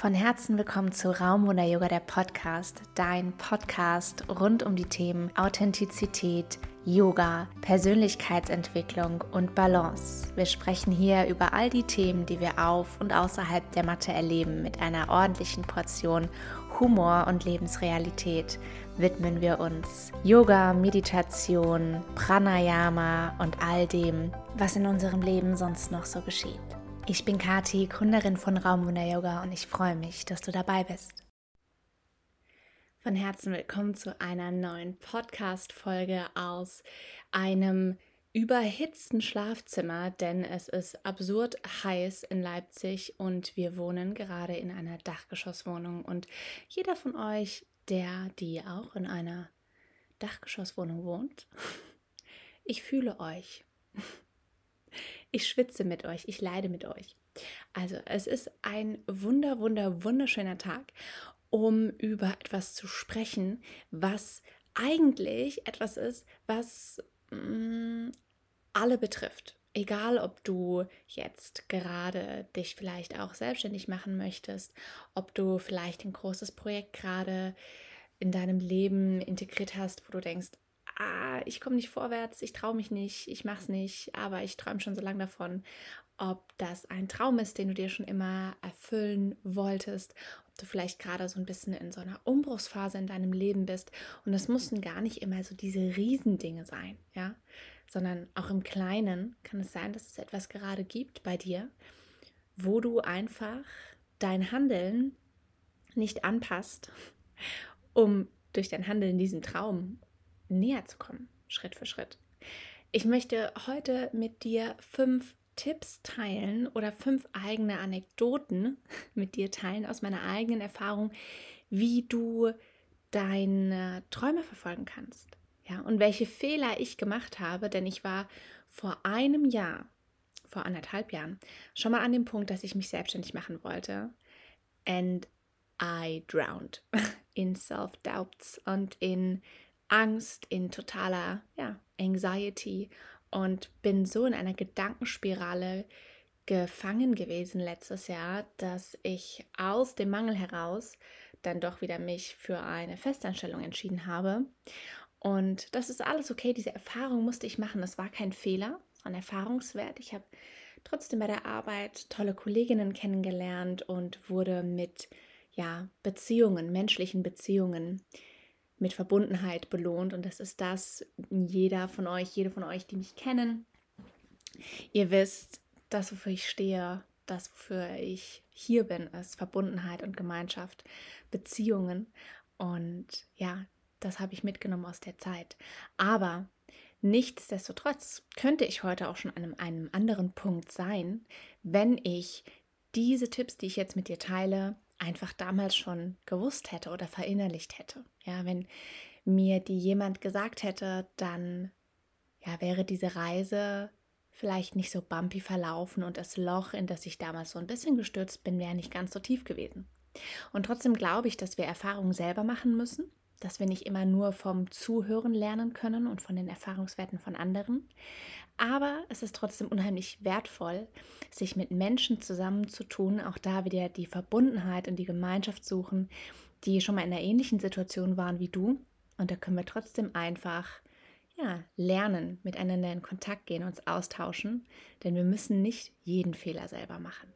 Von Herzen willkommen zu Raumwunder Yoga, der Podcast, dein Podcast rund um die Themen Authentizität, Yoga, Persönlichkeitsentwicklung und Balance. Wir sprechen hier über all die Themen, die wir auf und außerhalb der Matte erleben, mit einer ordentlichen Portion Humor und Lebensrealität widmen wir uns Yoga, Meditation, Pranayama und all dem, was in unserem Leben sonst noch so geschieht. Ich bin Kati, Gründerin von Raumwunder Yoga und ich freue mich, dass du dabei bist. Von Herzen willkommen zu einer neuen Podcast-Folge aus einem überhitzten Schlafzimmer, denn es ist absurd heiß in Leipzig und wir wohnen gerade in einer Dachgeschosswohnung. Und jeder von euch, der, die auch in einer Dachgeschosswohnung wohnt, ich fühle euch. Ich schwitze mit euch, ich leide mit euch. Also es ist ein wunder, wunder, wunderschöner Tag, um über etwas zu sprechen, was eigentlich etwas ist, was mh, mm, alle betrifft. Egal, ob du jetzt gerade dich vielleicht auch selbstständig machen möchtest, ob du vielleicht ein großes Projekt gerade in deinem Leben integriert hast, wo du denkst, ah, ich komme nicht vorwärts, ich traue mich nicht, ich mache es nicht, aber ich träume schon so lange davon, ob das ein Traum ist, den du dir schon immer erfüllen wolltest, ob du vielleicht gerade so ein bisschen in so einer Umbruchsphase in deinem Leben bist. Und das mussten gar nicht immer so diese Riesendinge sein, ja, sondern auch im Kleinen kann es sein, dass es etwas gerade gibt bei dir, wo du einfach dein Handeln nicht anpasst, um durch dein Handeln diesem Traum näher zu kommen, Schritt für Schritt. Ich möchte heute mit dir fünf Tipps teilen oder fünf eigene Anekdoten mit dir teilen aus meiner eigenen Erfahrung, wie du deine Träume verfolgen kannst. Ja, und welche Fehler ich gemacht habe, denn ich war vor einem Jahr, vor anderthalb Jahren, schon mal an dem Punkt, dass ich mich selbstständig machen wollte. And I drowned in self-doubts und in Angst, in totaler ja, Anxiety und bin so in einer Gedankenspirale gefangen gewesen letztes Jahr, dass ich aus dem Mangel heraus dann doch wieder mich für eine Festanstellung entschieden habe. Und das ist alles okay. Diese Erfahrung musste ich machen. Das war kein Fehler, ein Erfahrungswert. Ich habe trotzdem bei der Arbeit tolle Kolleginnen kennengelernt und wurde mit ja, Beziehungen, menschlichen Beziehungen mit Verbundenheit belohnt. Und das ist das, jeder von euch, jede von euch, die mich kennen. Ihr wisst, das, wofür ich stehe, das, wofür ich hier bin, ist Verbundenheit und Gemeinschaft, Beziehungen. Und ja, das habe ich mitgenommen aus der Zeit. Aber nichtsdestotrotz könnte ich heute auch schon an einem, einem anderen Punkt sein, wenn ich diese Tipps, die ich jetzt mit dir teile, einfach damals schon gewusst hätte oder verinnerlicht hätte. Ja, wenn mir die jemand gesagt hätte, dann ja, wäre diese Reise vielleicht nicht so bumpy verlaufen und das Loch, in das ich damals so ein bisschen gestürzt bin, wäre nicht ganz so tief gewesen. Und trotzdem glaube ich, dass wir Erfahrungen selber machen müssen, dass wir nicht immer nur vom Zuhören lernen können und von den Erfahrungswerten von anderen, aber es ist trotzdem unheimlich wertvoll, sich mit Menschen zusammenzutun, auch da wieder die Verbundenheit und die Gemeinschaft suchen, die schon mal in einer ähnlichen Situation waren wie du. Und da können wir trotzdem einfach ja, lernen, miteinander in Kontakt gehen, uns austauschen, denn wir müssen nicht jeden Fehler selber machen.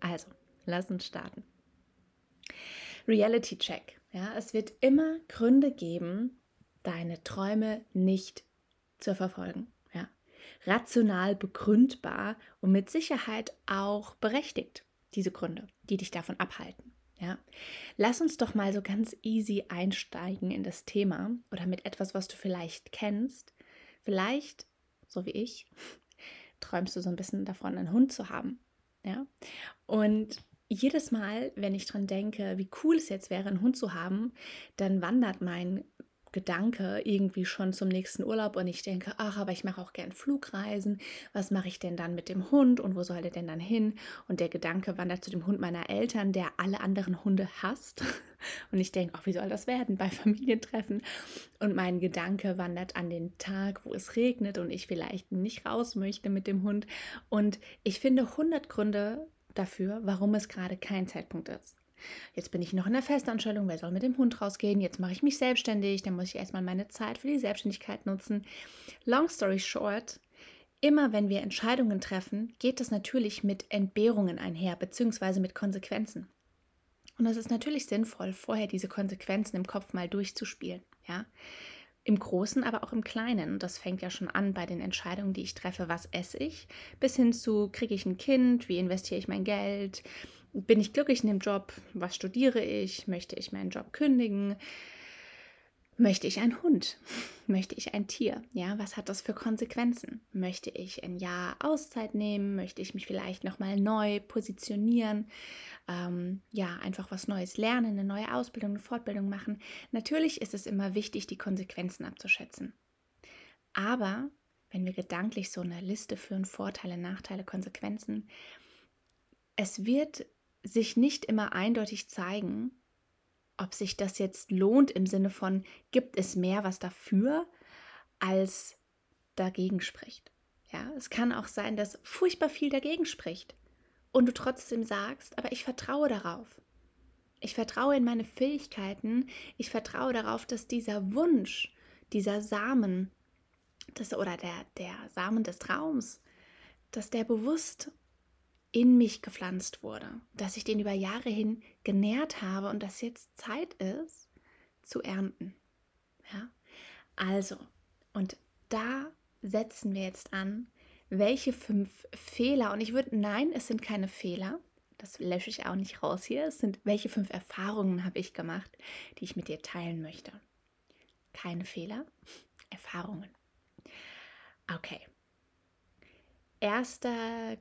Also, lass uns starten. Reality Check. Ja, es wird immer Gründe geben, deine Träume nicht zu verfolgen rational begründbar und mit Sicherheit auch berechtigt, diese Gründe, die dich davon abhalten. Ja, lass uns doch mal so ganz easy einsteigen in das Thema oder mit etwas, was du vielleicht kennst. Vielleicht, so wie ich, träumst du so ein bisschen davon, einen Hund zu haben. Ja, und jedes Mal, wenn ich dran denke, wie cool es jetzt wäre, einen Hund zu haben, dann wandert mein Gedanke irgendwie schon zum nächsten Urlaub und ich denke, ach, aber ich mache auch gern Flugreisen. Was mache ich denn dann mit dem Hund und wo soll der denn dann hin? Und der Gedanke wandert zu dem Hund meiner Eltern, der alle anderen Hunde hasst. Und ich denke, ach, wie soll das werden bei Familientreffen? Und mein Gedanke wandert an den Tag, wo es regnet und ich vielleicht nicht raus möchte mit dem Hund. Und ich finde 100 Gründe dafür, warum es gerade kein Zeitpunkt ist. Jetzt bin ich noch in der Festanstellung, wer soll mit dem Hund rausgehen? Jetzt mache ich mich selbstständig, dann muss ich erstmal meine Zeit für die Selbstständigkeit nutzen. Long story short, immer wenn wir Entscheidungen treffen, geht das natürlich mit Entbehrungen einher, beziehungsweise mit Konsequenzen. Und es ist natürlich sinnvoll, vorher diese Konsequenzen im Kopf mal durchzuspielen. Ja? Im Großen, aber auch im Kleinen. Und das fängt ja schon an bei den Entscheidungen, die ich treffe. Was esse ich? Bis hin zu, kriege ich ein Kind? Wie investiere ich mein Geld? Bin ich glücklich in dem Job? Was studiere ich? Möchte ich meinen Job kündigen? Möchte ich einen Hund? Möchte ich ein Tier? Ja, was hat das für Konsequenzen? Möchte ich ein Jahr Auszeit nehmen? Möchte ich mich vielleicht nochmal neu positionieren? Ähm, ja, einfach was Neues lernen, eine neue Ausbildung, eine Fortbildung machen. Natürlich ist es immer wichtig, die Konsequenzen abzuschätzen. Aber wenn wir gedanklich so eine Liste führen, Vorteile, Nachteile, Konsequenzen, es wird sich nicht immer eindeutig zeigen, ob sich das jetzt lohnt im Sinne von, gibt es mehr, was dafür, als dagegen spricht. Ja, es kann auch sein, dass furchtbar viel dagegen spricht und du trotzdem sagst, aber ich vertraue darauf. Ich vertraue in meine Fähigkeiten, ich vertraue darauf, dass dieser Wunsch, dieser Samen, das, oder der, der Samen des Traums, dass der bewusst in mich gepflanzt wurde, dass ich den über Jahre hin genährt habe und dass jetzt Zeit ist zu ernten. Ja? Also, und da setzen wir jetzt an, welche fünf Fehler, und ich würde, nein, es sind keine Fehler, das lösche ich auch nicht raus hier, es sind, welche fünf Erfahrungen habe ich gemacht, die ich mit dir teilen möchte. Keine Fehler, Erfahrungen. Okay, erste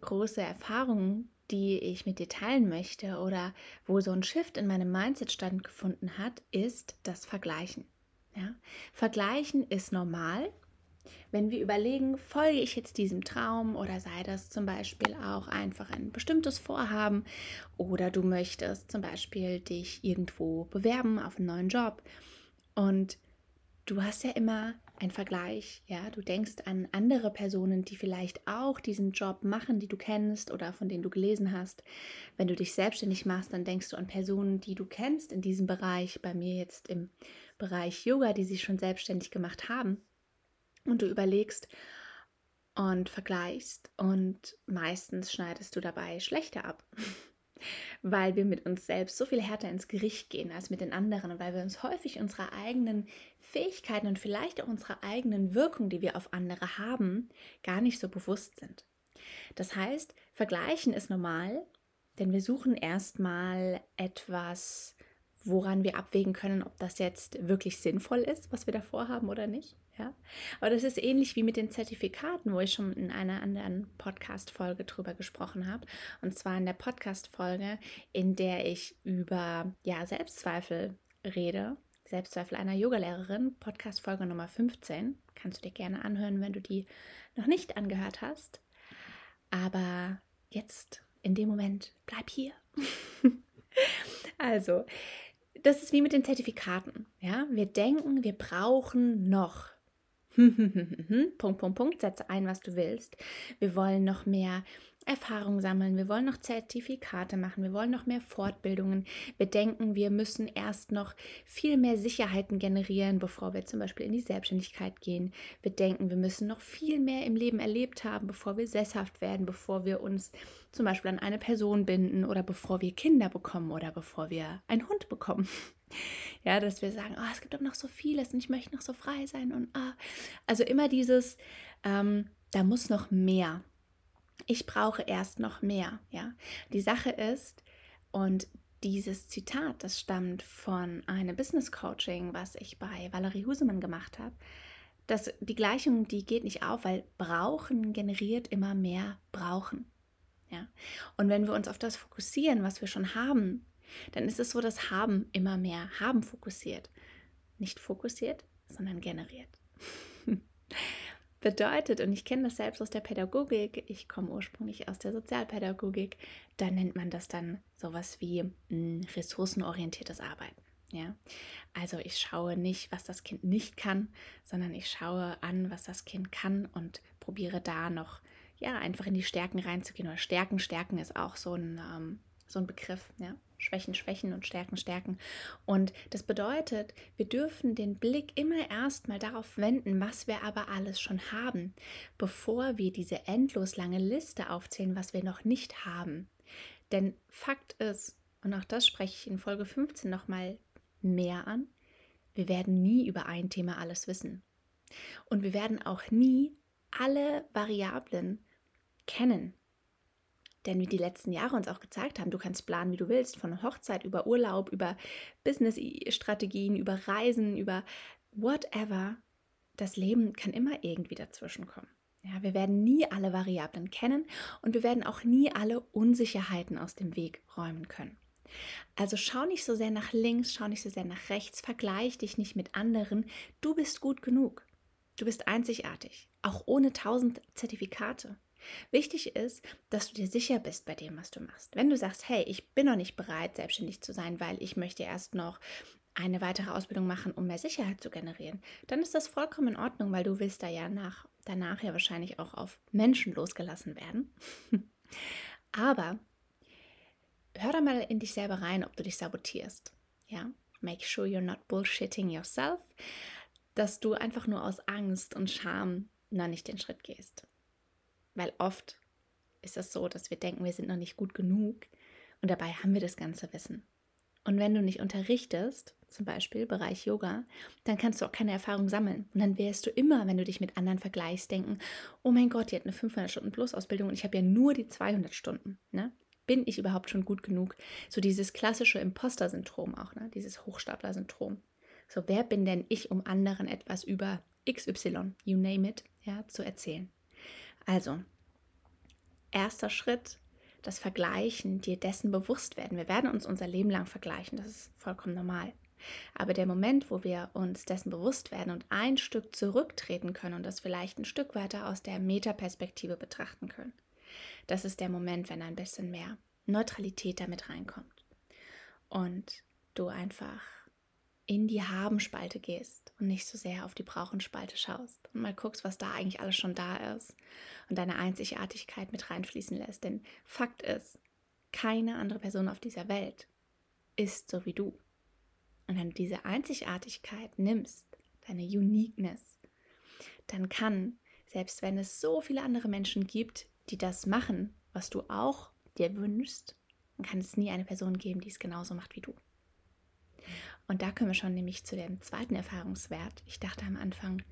große Erfahrung, die ich mit dir teilen möchte oder wo so ein Shift in meinem Mindset stattgefunden hat, ist das Vergleichen. Ja? Vergleichen ist normal. Wenn wir überlegen, folge ich jetzt diesem Traum oder sei das zum Beispiel auch einfach ein bestimmtes Vorhaben oder du möchtest zum Beispiel dich irgendwo bewerben auf einen neuen Job und du hast ja immer einen Vergleich, ja, du denkst an andere Personen, die vielleicht auch diesen Job machen, die du kennst oder von denen du gelesen hast. Wenn du dich selbstständig machst, dann denkst du an Personen, die du kennst in diesem Bereich, bei mir jetzt im Bereich Yoga, die sich schon selbstständig gemacht haben. Und du überlegst und vergleichst und meistens schneidest du dabei schlechter ab. weil wir mit uns selbst so viel härter ins Gericht gehen als mit den anderen weil wir uns häufig unserer eigenen Fähigkeiten und vielleicht auch unserer eigenen Wirkung, die wir auf andere haben, gar nicht so bewusst sind. Das heißt, vergleichen ist normal, denn wir suchen erstmal etwas, woran wir abwägen können, ob das jetzt wirklich sinnvoll ist, was wir davor haben oder nicht. Ja? Aber das ist ähnlich wie mit den Zertifikaten, wo ich schon in einer anderen Podcast-Folge drüber gesprochen habe. Und zwar in der Podcast-Folge, in der ich über ja, Selbstzweifel rede. Selbstzweifel einer Yogalehrerin, Podcast-Folge Nummer 15. Kannst du dir gerne anhören, wenn du die noch nicht angehört hast. Aber jetzt, in dem Moment, bleib hier. also, das ist wie mit den Zertifikaten. Ja, wir denken, wir brauchen noch Punkt, Punkt, Punkt, setze ein, was du willst. Wir wollen noch mehr Erfahrung sammeln, wir wollen noch Zertifikate machen, wir wollen noch mehr Fortbildungen. Wir denken, wir müssen erst noch viel mehr Sicherheiten generieren, bevor wir zum Beispiel in die Selbstständigkeit gehen. Wir denken, wir müssen noch viel mehr im Leben erlebt haben, bevor wir sesshaft werden, bevor wir uns zum Beispiel an eine Person binden oder bevor wir Kinder bekommen oder bevor wir einen Hund bekommen. Ja, dass wir sagen, oh, es gibt doch noch so vieles und ich möchte noch so frei sein und ah. Also immer dieses, ähm, da muss noch mehr. Ich brauche erst noch mehr. Ja, die Sache ist, und dieses Zitat, das stammt von einem Business Coaching, was ich bei Valerie Husemann gemacht habe. Das, die Gleichung, die geht nicht auf, weil brauchen generiert immer mehr brauchen. Ja? Und wenn wir uns auf das fokussieren, was wir schon haben, dann ist es so, dass Haben immer mehr Haben fokussiert. Nicht fokussiert, sondern generiert. Bedeutet, und ich kenne das selbst aus der Pädagogik, ich komme ursprünglich aus der Sozialpädagogik, da nennt man das dann sowas wie mh, hm, ressourcenorientiertes Arbeiten. Ja, also ich schaue nicht, was das Kind nicht kann, sondern ich schaue an, was das Kind kann und probiere da noch ja, einfach in die Stärken reinzugehen. Oder Stärken, Stärken ist auch so ein, ähm, so ein Begriff. Ja? Schwächen, Schwächen und Stärken, Stärken. Und das bedeutet, wir dürfen den Blick immer erstmal darauf wenden, was wir aber alles schon haben, bevor wir diese endlos lange Liste aufzählen, was wir noch nicht haben. Denn Fakt ist, und auch das spreche ich in Folge 15 nochmal mehr an, wir werden nie über ein Thema alles wissen. Und wir werden auch nie alle Variablen kennen. Denn wie die letzten Jahre uns auch gezeigt haben, du kannst planen, wie du willst, von Hochzeit über Urlaub, über Business-Strategien, über Reisen, über whatever. Das Leben kann immer irgendwie dazwischenkommen. Ja, wir werden nie alle Variablen kennen und wir werden auch nie alle Unsicherheiten aus dem Weg räumen können. Also schau nicht so sehr nach links, schau nicht so sehr nach rechts, vergleich dich nicht mit anderen. Du bist gut genug. Du bist einzigartig, auch ohne tausend Zertifikate. Wichtig ist, dass du dir sicher bist bei dem, was du machst. Wenn du sagst, hey, ich bin noch nicht bereit, selbstständig zu sein, weil ich möchte erst noch eine weitere Ausbildung machen, um mehr Sicherheit zu generieren, dann ist das vollkommen in Ordnung, weil du willst da ja nach, danach ja wahrscheinlich auch auf Menschen losgelassen werden. Aber hör da mal in dich selber rein, ob du dich sabotierst. Ja, make sure you're not bullshitting yourself, dass du einfach nur aus Angst und Scham noch nicht den Schritt gehst. Weil oft ist es so, dass wir denken, wir sind noch nicht gut genug und dabei haben wir das ganze Wissen. Und wenn du nicht unterrichtest, zum Beispiel Bereich Yoga, dann kannst du auch keine Erfahrung sammeln. Und dann wirst du immer, wenn du dich mit anderen vergleichst, denken, oh mein Gott, die hat eine 500 Stunden Plus Ausbildung und ich habe ja nur die 200 Stunden. Ne? Bin ich überhaupt schon gut genug? So dieses klassische Imposter-Syndrom auch, ne? dieses Hochstapler-Syndrom. So, wer bin denn ich, um anderen etwas über XY, you name it, ja, zu erzählen? Also, erster Schritt, das Vergleichen, dir dessen bewusst werden. Wir werden uns unser Leben lang vergleichen, das ist vollkommen normal. Aber der Moment, wo wir uns dessen bewusst werden und ein Stück zurücktreten können und das vielleicht ein Stück weiter aus der Metaperspektive betrachten können, das ist der Moment, wenn ein bisschen mehr Neutralität damit reinkommt. Und du einfach in die Haben-Spalte gehst und nicht so sehr auf die Brauchen-Spalte schaust und mal guckst, was da eigentlich alles schon da ist und deine Einzigartigkeit mit reinfließen lässt. Denn Fakt ist, keine andere Person auf dieser Welt ist so wie du. Und wenn du diese Einzigartigkeit nimmst, deine Uniqueness, dann kann, selbst wenn es so viele andere Menschen gibt, die das machen, was du auch dir wünschst, dann kann es nie eine Person geben, die es genauso macht wie du. Und da kommen wir schon nämlich zu dem zweiten Erfahrungswert. Ich dachte am Anfang,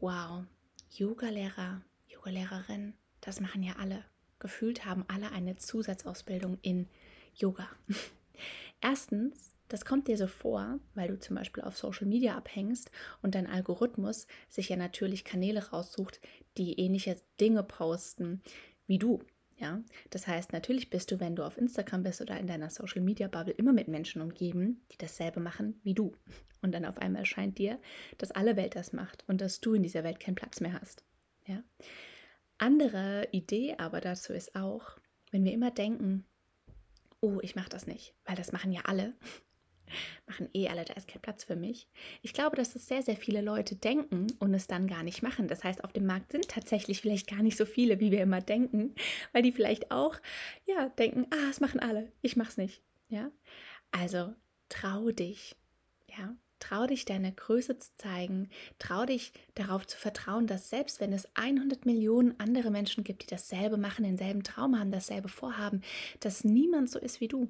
wow, Yogalehrer, Yogalehrerin, das machen ja alle. Gefühlt haben alle eine Zusatzausbildung in Yoga. Erstens, das kommt dir so vor, weil du zum Beispiel auf Social Media abhängst und dein Algorithmus sich ja natürlich Kanäle raussucht, die ähnliche Dinge posten wie du. Ja, das heißt, natürlich bist du, wenn du auf Instagram bist oder in deiner Social Media Bubble, immer mit Menschen umgeben, die dasselbe machen wie du. Und dann auf einmal scheint dir, dass alle Welt das macht und dass du in dieser Welt keinen Platz mehr hast. Ja. Andere Idee aber dazu ist auch, wenn wir immer denken, oh, ich mache das nicht, weil das machen ja alle, machen eh alle, da ist kein Platz für mich. Ich glaube, dass das sehr, sehr viele Leute denken und es dann gar nicht machen. Das heißt, auf dem Markt sind tatsächlich vielleicht gar nicht so viele, wie wir immer denken, weil die vielleicht auch, ja, denken, ah, es machen alle, ich mach's nicht. Ja, also trau dich, ja, trau dich deine Größe zu zeigen, trau dich darauf zu vertrauen, dass selbst wenn es 100 Millionen andere Menschen gibt, die dasselbe machen, denselben Traum haben, dasselbe vorhaben, dass niemand so ist wie du.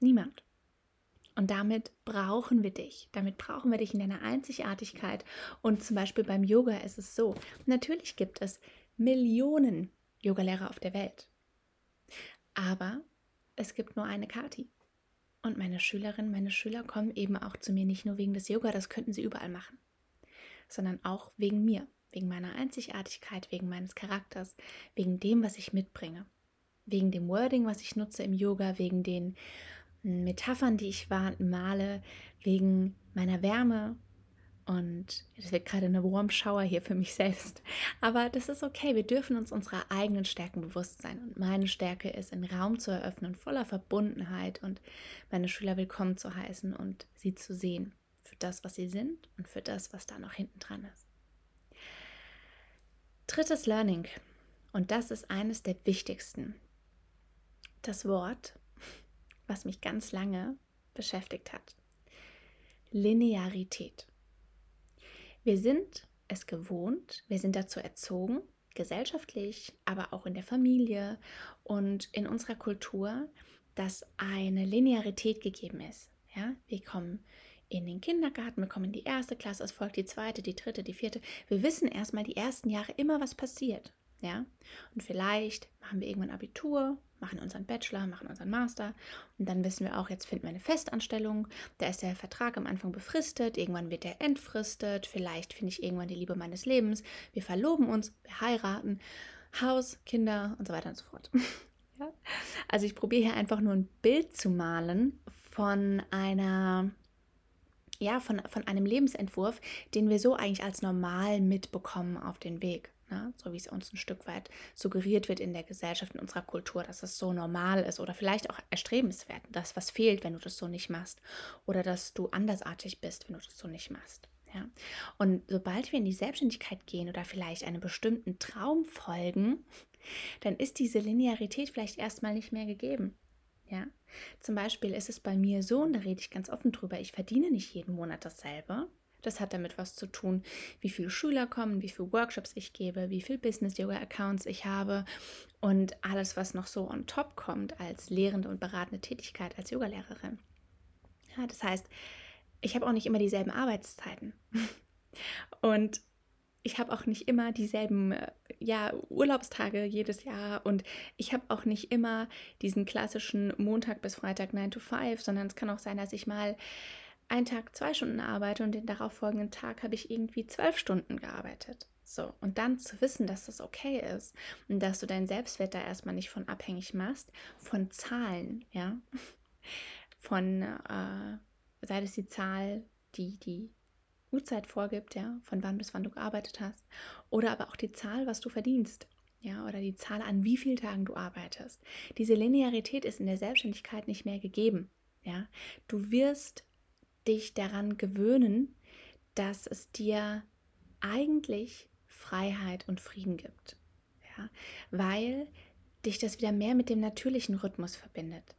Niemand. Und damit brauchen wir dich. Damit brauchen wir dich in deiner Einzigartigkeit. Und zum Beispiel beim Yoga ist es so, natürlich gibt es Millionen Yogalehrer auf der Welt. Aber es gibt nur eine Kati. Und meine Schülerinnen, meine Schüler kommen eben auch zu mir nicht nur wegen des Yoga, das könnten sie überall machen, sondern auch wegen mir, wegen meiner Einzigartigkeit, wegen meines Charakters, wegen dem, was ich mitbringe, wegen dem Wording, was ich nutze im Yoga, wegen den Metaphern, die ich male, wegen meiner Wärme. Und es wird gerade eine Warm Shower hier für mich selbst. Aber das ist okay. Wir dürfen uns unserer eigenen Stärken bewusst sein. Und meine Stärke ist, einen Raum zu eröffnen, voller Verbundenheit und meine Schüler willkommen zu heißen und sie zu sehen für das, was sie sind und für das, was da noch hinten dran ist. Drittes Learning. Und das ist eines der wichtigsten. Das Wort, was mich ganz lange beschäftigt hat. Linearität. Wir sind es gewohnt, wir sind dazu erzogen, gesellschaftlich, aber auch in der Familie und in unserer Kultur, dass eine Linearität gegeben ist. Ja, wir kommen in den Kindergarten, wir kommen in die erste Klasse, es folgt die zweite, die dritte, die vierte. Wir wissen erstmal die ersten Jahre immer, was passiert. Ja, und vielleicht machen wir irgendwann Abitur, machen unseren Bachelor, machen unseren Master und dann wissen wir auch, jetzt finden wir eine Festanstellung. Da ist der Vertrag am Anfang befristet, irgendwann wird er entfristet, vielleicht finde ich irgendwann die Liebe meines Lebens. Wir verloben uns, wir heiraten, Haus, Kinder und so weiter und so fort. ja? Also ich probiere hier einfach nur ein Bild zu malen von einer ja, von, von einem Lebensentwurf, den wir so eigentlich als normal mitbekommen auf den Weg. Ne? So wie es uns ein Stück weit suggeriert wird in der Gesellschaft, in unserer Kultur, dass es so normal ist oder vielleicht auch erstrebenswert, dass was fehlt, wenn du das so nicht machst oder dass du andersartig bist, wenn du das so nicht machst. Ja? Und sobald wir in die Selbstständigkeit gehen oder vielleicht einem bestimmten Traum folgen, dann ist diese Linearität vielleicht erstmal nicht mehr gegeben. Ja, zum Beispiel ist es bei mir so, und da rede ich ganz offen drüber, ich verdiene nicht jeden Monat dasselbe. Das hat damit was zu tun, wie viele Schüler kommen, wie viele Workshops ich gebe, wie viele Business-Yoga-Accounts ich habe und alles, was noch so on top kommt als lehrende und beratende Tätigkeit als Yogalehrerin. Ja, das heißt, ich habe auch nicht immer dieselben Arbeitszeiten. Und ich habe auch nicht immer dieselben äh, ja, Urlaubstage jedes Jahr und ich habe auch nicht immer diesen klassischen Montag bis Freitag 9 to 5, sondern es kann auch sein, dass ich mal einen Tag zwei Stunden arbeite und den darauffolgenden Tag habe ich irgendwie zwölf Stunden gearbeitet. So, und dann zu wissen, dass das okay ist und dass du deinen Selbstwert da erstmal nicht von abhängig machst, von Zahlen, ja, von, äh, sei das die Zahl, die die Uhrzeit vorgibt, ja, von wann bis wann du gearbeitet hast, oder aber auch die Zahl, was du verdienst, ja, oder die Zahl, an wie vielen Tagen du arbeitest. Diese Linearität ist in der Selbstständigkeit nicht mehr gegeben, ja. Du wirst dich daran gewöhnen, dass es dir eigentlich Freiheit und Frieden gibt. Ja? Weil dich das wieder mehr mit dem natürlichen Rhythmus verbindet.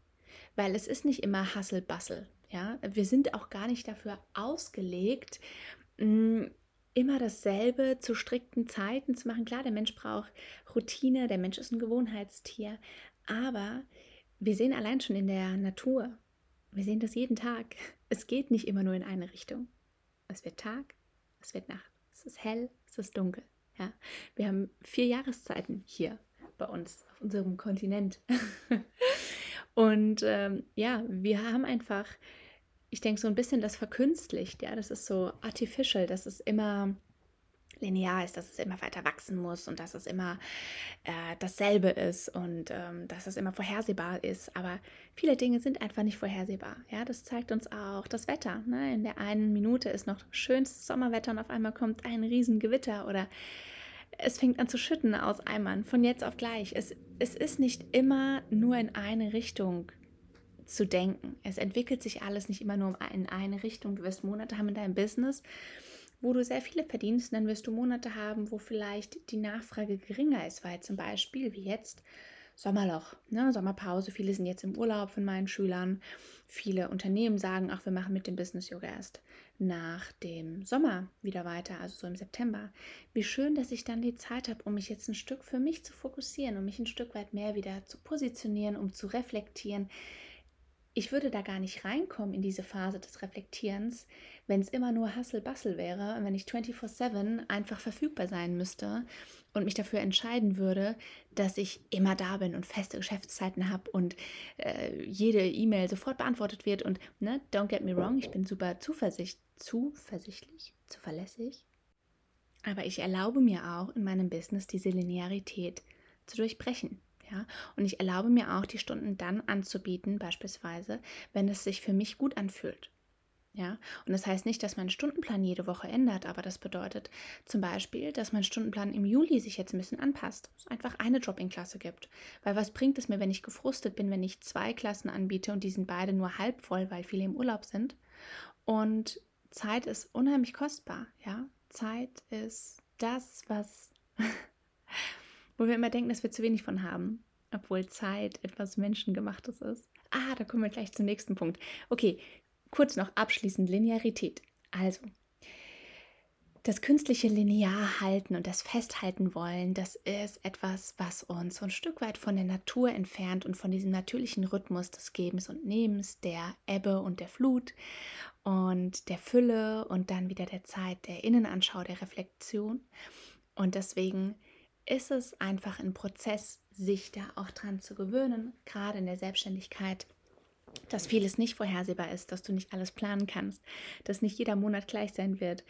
Weil es ist nicht immer Hassel-Bassel. Ja? Wir sind auch gar nicht dafür ausgelegt, mm, immer dasselbe zu strikten Zeiten zu machen. Klar, der Mensch braucht Routine, der Mensch ist ein Gewohnheitstier, aber wir sehen allein schon in der Natur, wir sehen das jeden Tag. Es geht nicht immer nur in eine Richtung. Es wird Tag, es wird Nacht. Es ist hell, es ist dunkel. Ja? Wir haben vier Jahreszeiten hier bei uns, auf unserem Kontinent. Und ähm, ja, wir haben einfach, ich denke, so ein bisschen das verkünstlicht. Ja, das ist so artificial, das ist immer linear ist, dass es immer weiter wachsen muss und dass es immer äh, dasselbe ist und ähm, dass es immer vorhersehbar ist. Aber viele Dinge sind einfach nicht vorhersehbar. Ja, das zeigt uns auch das Wetter. Ne? In der einen Minute ist noch schönstes Sommerwetter und auf einmal kommt ein Riesengewitter oder es fängt an zu schütten aus Eimern von jetzt auf gleich. Es, es ist nicht immer nur in eine Richtung zu denken. Es entwickelt sich alles nicht immer nur in eine Richtung. Du wirst Monate haben in deinem Business wo du sehr viele verdienst, dann wirst du Monate haben, wo vielleicht die Nachfrage geringer ist, weil zum Beispiel wie jetzt Sommerloch, ne, Sommerpause, viele sind jetzt im Urlaub von meinen Schülern. Viele Unternehmen sagen, ach, wir machen mit dem Business Yoga erst nach dem Sommer wieder weiter, also so im September. Wie schön, dass ich dann die Zeit habe, um mich jetzt ein Stück für mich zu fokussieren, um mich ein Stück weit mehr wieder zu positionieren, um zu reflektieren, ich würde da gar nicht reinkommen in diese Phase des Reflektierens, wenn es immer nur Hustle-Bustle wäre und wenn ich 24-7 einfach verfügbar sein müsste und mich dafür entscheiden würde, dass ich immer da bin und feste Geschäftszeiten habe und äh, jede E-Mail sofort beantwortet wird und, ne, don't get me wrong, ich bin super zuversicht, zuversichtlich, zuverlässig. Aber ich erlaube mir auch in meinem Business diese Linearität zu durchbrechen. Ja? Und ich erlaube mir auch, die Stunden dann anzubieten, beispielsweise, wenn es sich für mich gut anfühlt. Ja, und das heißt nicht, dass mein Stundenplan jede Woche ändert, aber das bedeutet zum Beispiel, dass mein Stundenplan im Juli sich jetzt ein bisschen anpasst. Es einfach eine Dropping-Klasse gibt. Weil was bringt es mir, wenn ich gefrustet bin, wenn ich zwei Klassen anbiete und die sind beide nur halb voll, weil viele im Urlaub sind? Und Zeit ist unheimlich kostbar, ja. Zeit ist das, was wo wir immer denken, dass wir zu wenig von haben, obwohl Zeit etwas Menschengemachtes ist. Ah, da kommen wir gleich zum nächsten Punkt. Okay, kurz noch abschließend Linearität. Also, das künstliche Linear halten und das Festhalten wollen, das ist etwas, was uns so ein Stück weit von der Natur entfernt und von diesem natürlichen Rhythmus des Gebens und Nehmens, der Ebbe und der Flut und der Fülle und dann wieder der Zeit der Innenanschau, der Reflexion. Und deswegen ist es einfach ein Prozess, sich da auch dran zu gewöhnen, gerade in der Selbstständigkeit dass vieles nicht vorhersehbar ist, dass du nicht alles planen kannst, dass nicht jeder Monat gleich sein wird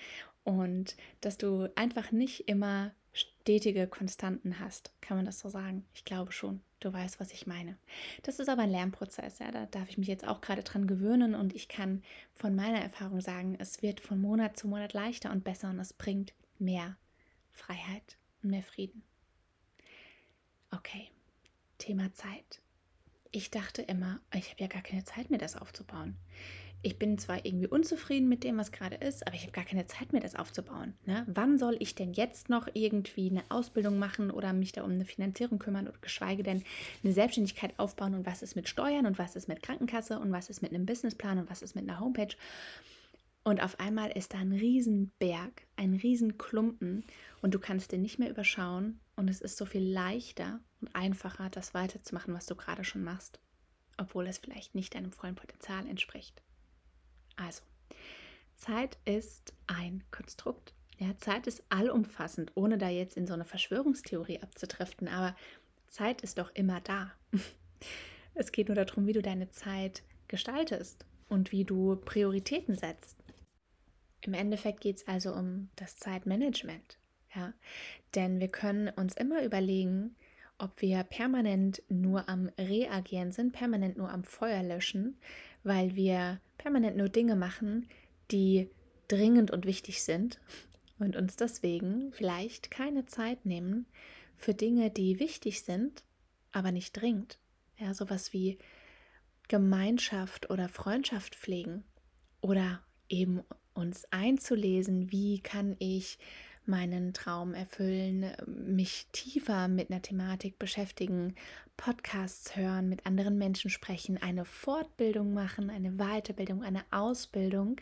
und dass du einfach nicht immer stetige Konstanten hast. Kann man das so sagen? Ich glaube schon. Du weißt, was ich meine. Das ist aber ein Lernprozess. Ja? Da darf ich mich jetzt auch gerade dran gewöhnen und ich kann von meiner Erfahrung sagen, es wird von Monat zu Monat leichter und besser und es bringt mehr Freiheit und mehr Frieden. Okay, Thema Zeit ich dachte immer, ich habe ja gar keine Zeit mehr, das aufzubauen. Ich bin zwar irgendwie unzufrieden mit dem, was gerade ist, aber ich habe gar keine Zeit mehr, das aufzubauen. Ne? Wann soll ich denn jetzt noch irgendwie eine Ausbildung machen oder mich da um eine Finanzierung kümmern oder geschweige denn eine Selbstständigkeit aufbauen und was ist mit Steuern und was ist mit Krankenkasse und was ist mit einem Businessplan und was ist mit einer Homepage? Und auf einmal ist da ein Riesenberg, ein Riesenklumpen und du kannst den nicht mehr überschauen und es ist so viel leichter und einfacher, das weiterzumachen, was du gerade schon machst, obwohl es vielleicht nicht deinem vollen Potenzial entspricht. Also, Zeit ist ein Konstrukt. Ja, Zeit ist allumfassend, ohne da jetzt in so eine Verschwörungstheorie abzutriften, aber Zeit ist doch immer da. Es geht nur darum, wie du deine Zeit gestaltest und wie du Prioritäten setzt. Im Endeffekt geht es also um das Zeitmanagement. Ja? Denn wir können uns immer überlegen, ob wir permanent nur am Reagieren sind, permanent nur am Feuer löschen, weil wir permanent nur Dinge machen, die dringend und wichtig sind und uns deswegen vielleicht keine Zeit nehmen für Dinge, die wichtig sind, aber nicht dringend. Ja, sowas wie Gemeinschaft oder Freundschaft pflegen oder eben uns einzulesen, wie kann ich meinen Traum erfüllen, mich tiefer mit einer Thematik beschäftigen, Podcasts hören, mit anderen Menschen sprechen, eine Fortbildung machen, eine Weiterbildung, eine Ausbildung.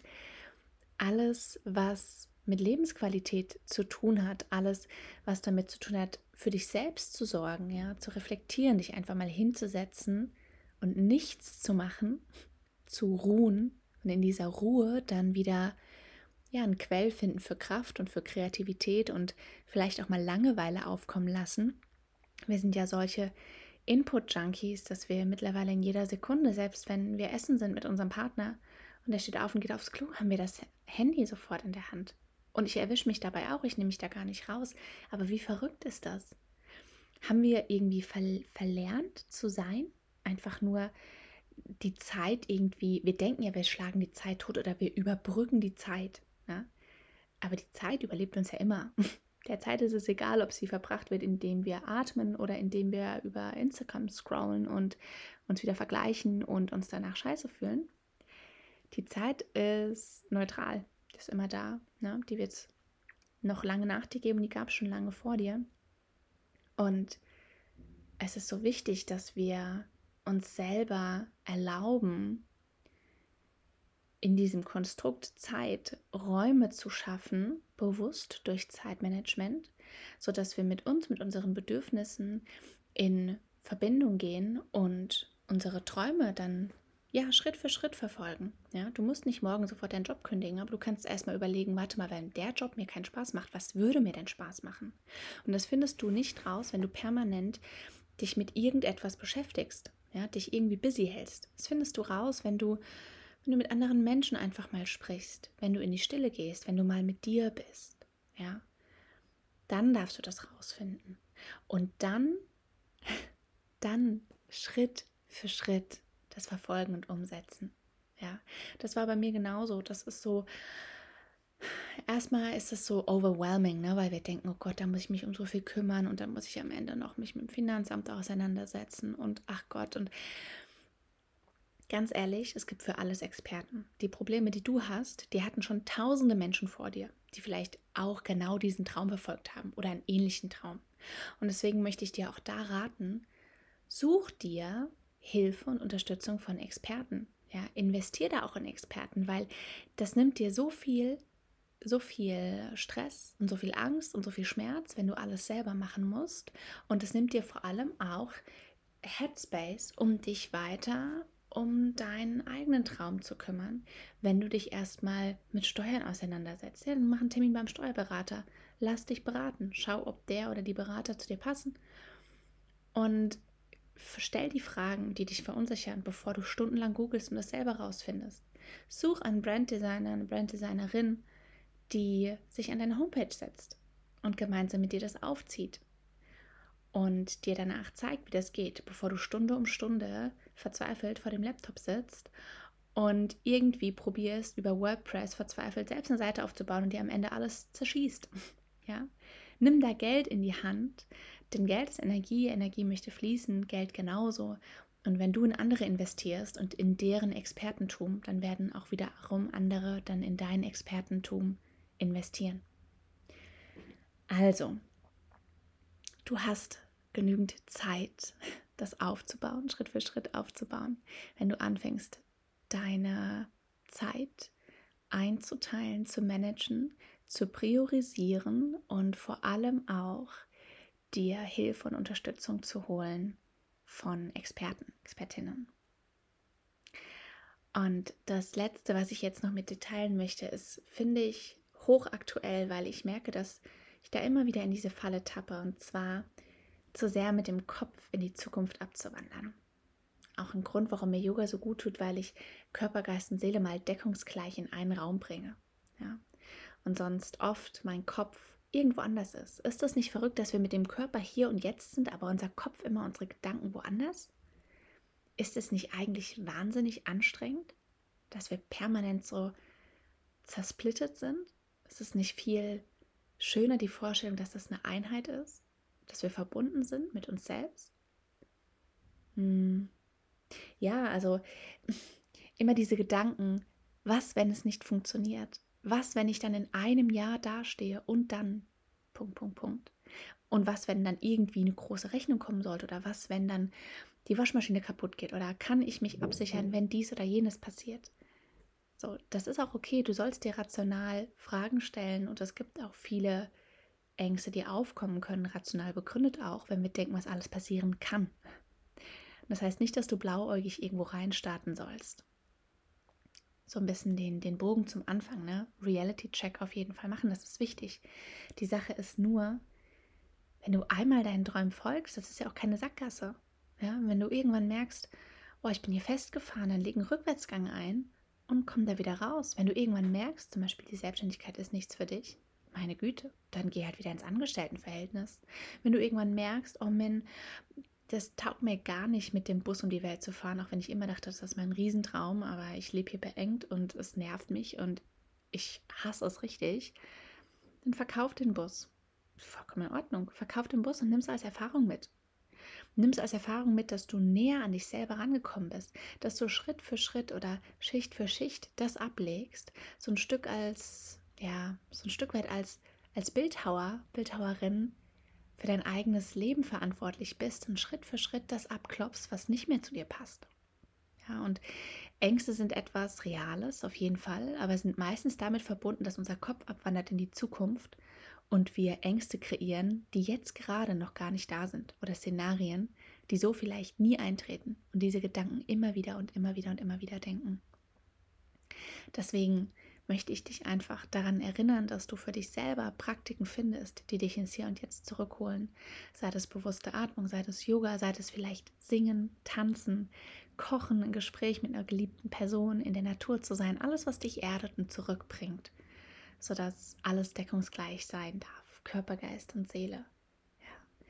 Alles, was mit Lebensqualität zu tun hat, alles, was damit zu tun hat, für dich selbst zu sorgen, ja, zu reflektieren, dich einfach mal hinzusetzen und nichts zu machen, zu ruhen und in dieser Ruhe dann wieder ja, einen Quell finden für Kraft und für Kreativität und vielleicht auch mal Langeweile aufkommen lassen. Wir sind ja solche Input-Junkies, dass wir mittlerweile in jeder Sekunde, selbst wenn wir essen sind mit unserem Partner und der steht auf und geht aufs Klo, haben wir das Handy sofort in der Hand. Und ich erwische mich dabei auch, ich nehme mich da gar nicht raus. Aber wie verrückt ist das? Haben wir irgendwie ver verlernt zu sein? Einfach nur die Zeit irgendwie, wir denken ja, wir schlagen die Zeit tot oder wir überbrücken die Zeit. Ja? Aber die Zeit überlebt uns ja immer. Der Zeit ist es egal, ob sie verbracht wird, indem wir atmen oder indem wir über Instagram scrollen und uns wieder vergleichen und uns danach scheiße fühlen. Die Zeit ist neutral, die ist immer da. Ne? Die wird es noch lange nach dir geben, die gab es schon lange vor dir. Und es ist so wichtig, dass wir uns selber erlauben, in diesem Konstrukt Zeit Räume zu schaffen, bewusst durch Zeitmanagement, sodass wir mit uns, mit unseren Bedürfnissen in Verbindung gehen und unsere Träume dann ja Schritt für Schritt verfolgen. Ja, du musst nicht morgen sofort deinen Job kündigen, aber du kannst erstmal überlegen, warte mal, wenn der Job mir keinen Spaß macht, was würde mir denn Spaß machen? Und das findest du nicht raus, wenn du permanent dich mit irgendetwas beschäftigst, ja, dich irgendwie busy hältst. Das findest du raus, wenn du wenn du mit anderen Menschen einfach mal sprichst, wenn du in die Stille gehst, wenn du mal mit dir bist, ja, dann darfst du das rausfinden. Und dann, dann Schritt für Schritt das verfolgen und umsetzen. Ja, das war bei mir genauso. Das ist so, erstmal ist es so overwhelming, ne? weil wir denken, oh Gott, da muss ich mich um so viel kümmern und dann muss ich am Ende noch mich mit dem Finanzamt auseinandersetzen und ach Gott und Ganz ehrlich, es gibt für alles Experten. Die Probleme, die du hast, die hatten schon tausende Menschen vor dir, die vielleicht auch genau diesen Traum verfolgt haben oder einen ähnlichen Traum. Und deswegen möchte ich dir auch da raten, such dir Hilfe und Unterstützung von Experten. Ja, investier da auch in Experten, weil das nimmt dir so viel, so viel Stress und so viel Angst und so viel Schmerz, wenn du alles selber machen musst. Und es nimmt dir vor allem auch Headspace, um dich weiter um deinen eigenen Traum zu kümmern, wenn du dich erstmal mit Steuern auseinandersetzt. Ja, dann mach einen Termin beim Steuerberater. Lass dich beraten. Schau, ob der oder die Berater zu dir passen. Und stell die Fragen, die dich verunsichern, bevor du stundenlang googelst und das selber rausfindest. Such einen Branddesigner, eine Branddesignerin, die sich an deine Homepage setzt und gemeinsam mit dir das aufzieht und dir danach zeigt, wie das geht, bevor du Stunde um Stunde verzweifelt vor dem Laptop sitzt und irgendwie probierst, über WordPress verzweifelt selbst eine Seite aufzubauen und dir am Ende alles zerschießt. Ja? Nimm da Geld in die Hand, denn Geld ist Energie, Energie möchte fließen, Geld genauso. Und wenn du in andere investierst und in deren Expertentum, dann werden auch wiederum andere dann in dein Expertentum investieren. Also, du hast genügend Zeit, das aufzubauen, Schritt für Schritt aufzubauen, wenn du anfängst, deine Zeit einzuteilen, zu managen, zu priorisieren und vor allem auch dir Hilfe und Unterstützung zu holen von Experten, Expertinnen. Und das Letzte, was ich jetzt noch mit dir teilen möchte, ist, finde ich, hochaktuell, weil ich merke, dass ich da immer wieder in diese Falle tappe. Und zwar zu sehr mit dem Kopf in die Zukunft abzuwandern. Auch ein Grund, warum mir Yoga so gut tut, weil ich Körper, Geist und Seele mal deckungsgleich in einen Raum bringe. Ja? Und sonst oft mein Kopf irgendwo anders ist. Ist das nicht verrückt, dass wir mit dem Körper hier und jetzt sind, aber unser Kopf immer unsere Gedanken woanders? Ist es nicht eigentlich wahnsinnig anstrengend, dass wir permanent so zersplittet sind? Ist es nicht viel schöner die Vorstellung, dass das eine Einheit ist? Dass wir verbunden sind mit uns selbst? Hm. Ja, also immer diese Gedanken, was, wenn es nicht funktioniert? Was, wenn ich dann in einem Jahr dastehe und dann Punkt, Punkt, Punkt. Und was, wenn dann irgendwie eine große Rechnung kommen sollte? Oder was, wenn dann die Waschmaschine kaputt geht? Oder kann ich mich absichern, wenn dies oder jenes passiert? So, das ist auch okay. Du sollst dir rational Fragen stellen und es gibt auch viele Ängste, die aufkommen können, rational begründet auch, wenn wir denken, was alles passieren kann. Das heißt nicht, dass du blauäugig irgendwo reinstarten sollst. So ein bisschen den, den Bogen zum Anfang, ne? Reality-Check auf jeden Fall machen, das ist wichtig. Die Sache ist nur, wenn du einmal deinen Träumen folgst, das ist ja auch keine Sackgasse. Ja? Wenn du irgendwann merkst, oh, ich bin hier festgefahren, dann leg einen Rückwärtsgang ein und komm da wieder raus. Wenn du irgendwann merkst, zum Beispiel die Selbstständigkeit ist nichts für dich, meine Güte, dann geh halt wieder ins Angestelltenverhältnis. Wenn du irgendwann merkst, oh Mann, das taugt mir gar nicht, mit dem Bus um die Welt zu fahren, auch wenn ich immer dachte, das ist mein Riesentraum, aber ich lebe hier beengt und es nervt mich und ich hasse es richtig, dann verkauf den Bus. Vollkommen in Ordnung. Verkauf den Bus und nimm es als Erfahrung mit. Nimm es als Erfahrung mit, dass du näher an dich selber rangekommen bist, dass du Schritt für Schritt oder Schicht für Schicht das ablegst, so ein Stück als ja, so ein Stück weit als, als Bildhauer, Bildhauerin für dein eigenes Leben verantwortlich bist und Schritt für Schritt das abklopfst, was nicht mehr zu dir passt. Ja, und Ängste sind etwas Reales, auf jeden Fall, aber sind meistens damit verbunden, dass unser Kopf abwandert in die Zukunft und wir Ängste kreieren, die jetzt gerade noch gar nicht da sind oder Szenarien, die so vielleicht nie eintreten und diese Gedanken immer wieder und immer wieder und immer wieder denken. Deswegen möchte ich dich einfach daran erinnern, dass du für dich selber Praktiken findest, die dich ins Hier und Jetzt zurückholen. Sei das bewusste Atmung, sei das Yoga, sei das vielleicht Singen, Tanzen, Kochen, ein Gespräch mit einer geliebten Person, in der Natur zu sein, alles, was dich erdet und zurückbringt, sodass alles deckungsgleich sein darf, Körper, Geist und Seele. Ja.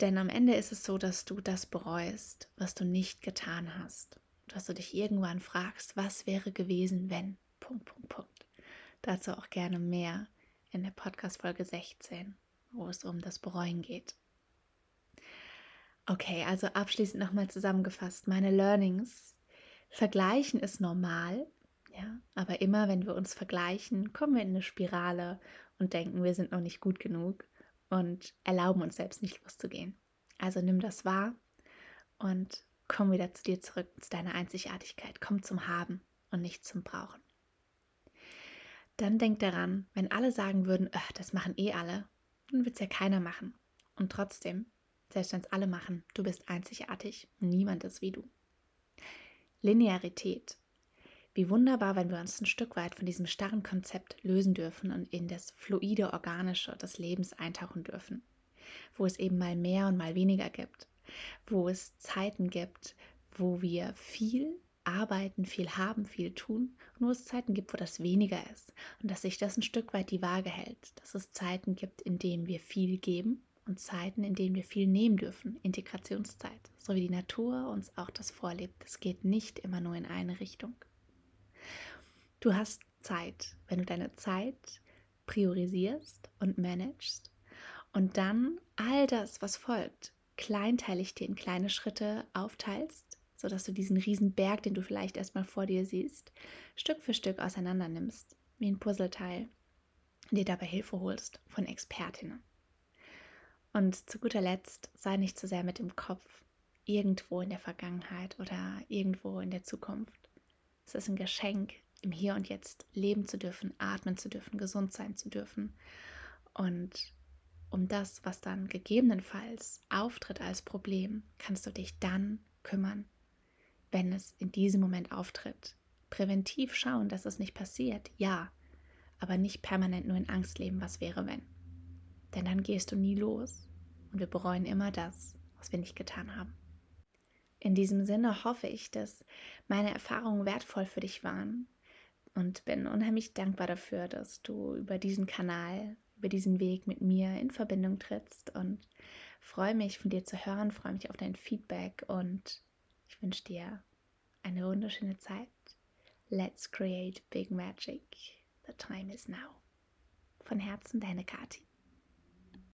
Denn am Ende ist es so, dass du das bereust, was du nicht getan hast dass du dich irgendwann fragst, was wäre gewesen, wenn. Punkt, Punkt, Punkt. Dazu auch gerne mehr in der Podcast-Folge 16, wo es um das Bereuen geht. Okay, also abschließend nochmal zusammengefasst, meine Learnings. Vergleichen ist normal, ja, aber immer wenn wir uns vergleichen, kommen wir in eine Spirale und denken, wir sind noch nicht gut genug und erlauben uns selbst nicht loszugehen. Also nimm das wahr und komm wieder zu dir zurück, zu deiner Einzigartigkeit. Komm zum Haben und nicht zum Brauchen. Dann denk daran, wenn alle sagen würden, das machen eh alle, dann wird es ja keiner machen. Und trotzdem, selbst wenn es alle machen, du bist einzigartig. Niemand ist wie du. Linearität. Wie wunderbar, wenn wir uns ein Stück weit von diesem starren Konzept lösen dürfen und in das fluide, organische des Lebens eintauchen dürfen, wo es eben mal mehr und mal weniger gibt, wo es Zeiten gibt, wo wir viel arbeiten, viel haben, viel tun, wo es Zeiten gibt, wo das weniger ist und dass sich das ein Stück weit die Waage hält, dass es Zeiten gibt, in denen wir viel geben und Zeiten, in denen wir viel nehmen dürfen, Integrationszeit, so wie die Natur uns auch das vorlebt. Es geht nicht immer nur in eine Richtung. Du hast Zeit, wenn du deine Zeit priorisierst und managst und dann all das, was folgt, kleinteilig dir in kleine Schritte aufteilst, sodass du diesen riesen Berg, den du vielleicht erstmal vor dir siehst, Stück für Stück auseinander nimmst, wie ein Puzzleteil, dir dabei Hilfe holst von Expertinnen. Und zu guter Letzt sei nicht zu sehr mit dem Kopf irgendwo in der Vergangenheit oder irgendwo in der Zukunft. Es ist ein Geschenk, im Hier und Jetzt leben zu dürfen, atmen zu dürfen, gesund sein zu dürfen. Und um das, was dann gegebenenfalls auftritt als Problem, kannst du dich dann kümmern, wenn es in diesem Moment auftritt. Präventiv schauen, dass es nicht passiert, ja, aber nicht permanent nur in Angst leben, was wäre, wenn. Denn dann gehst du nie los und wir bereuen immer das, was wir nicht getan haben. In diesem Sinne hoffe ich, dass meine Erfahrungen wertvoll für dich waren und bin unheimlich dankbar dafür, dass du über diesen Kanal, über diesen Weg mit mir in Verbindung trittst und freue mich von dir zu hören, freue mich auf dein Feedback und ich wünsche dir eine wunderschöne Zeit. Let's create big magic. The time is now. Von Herzen deine Kati.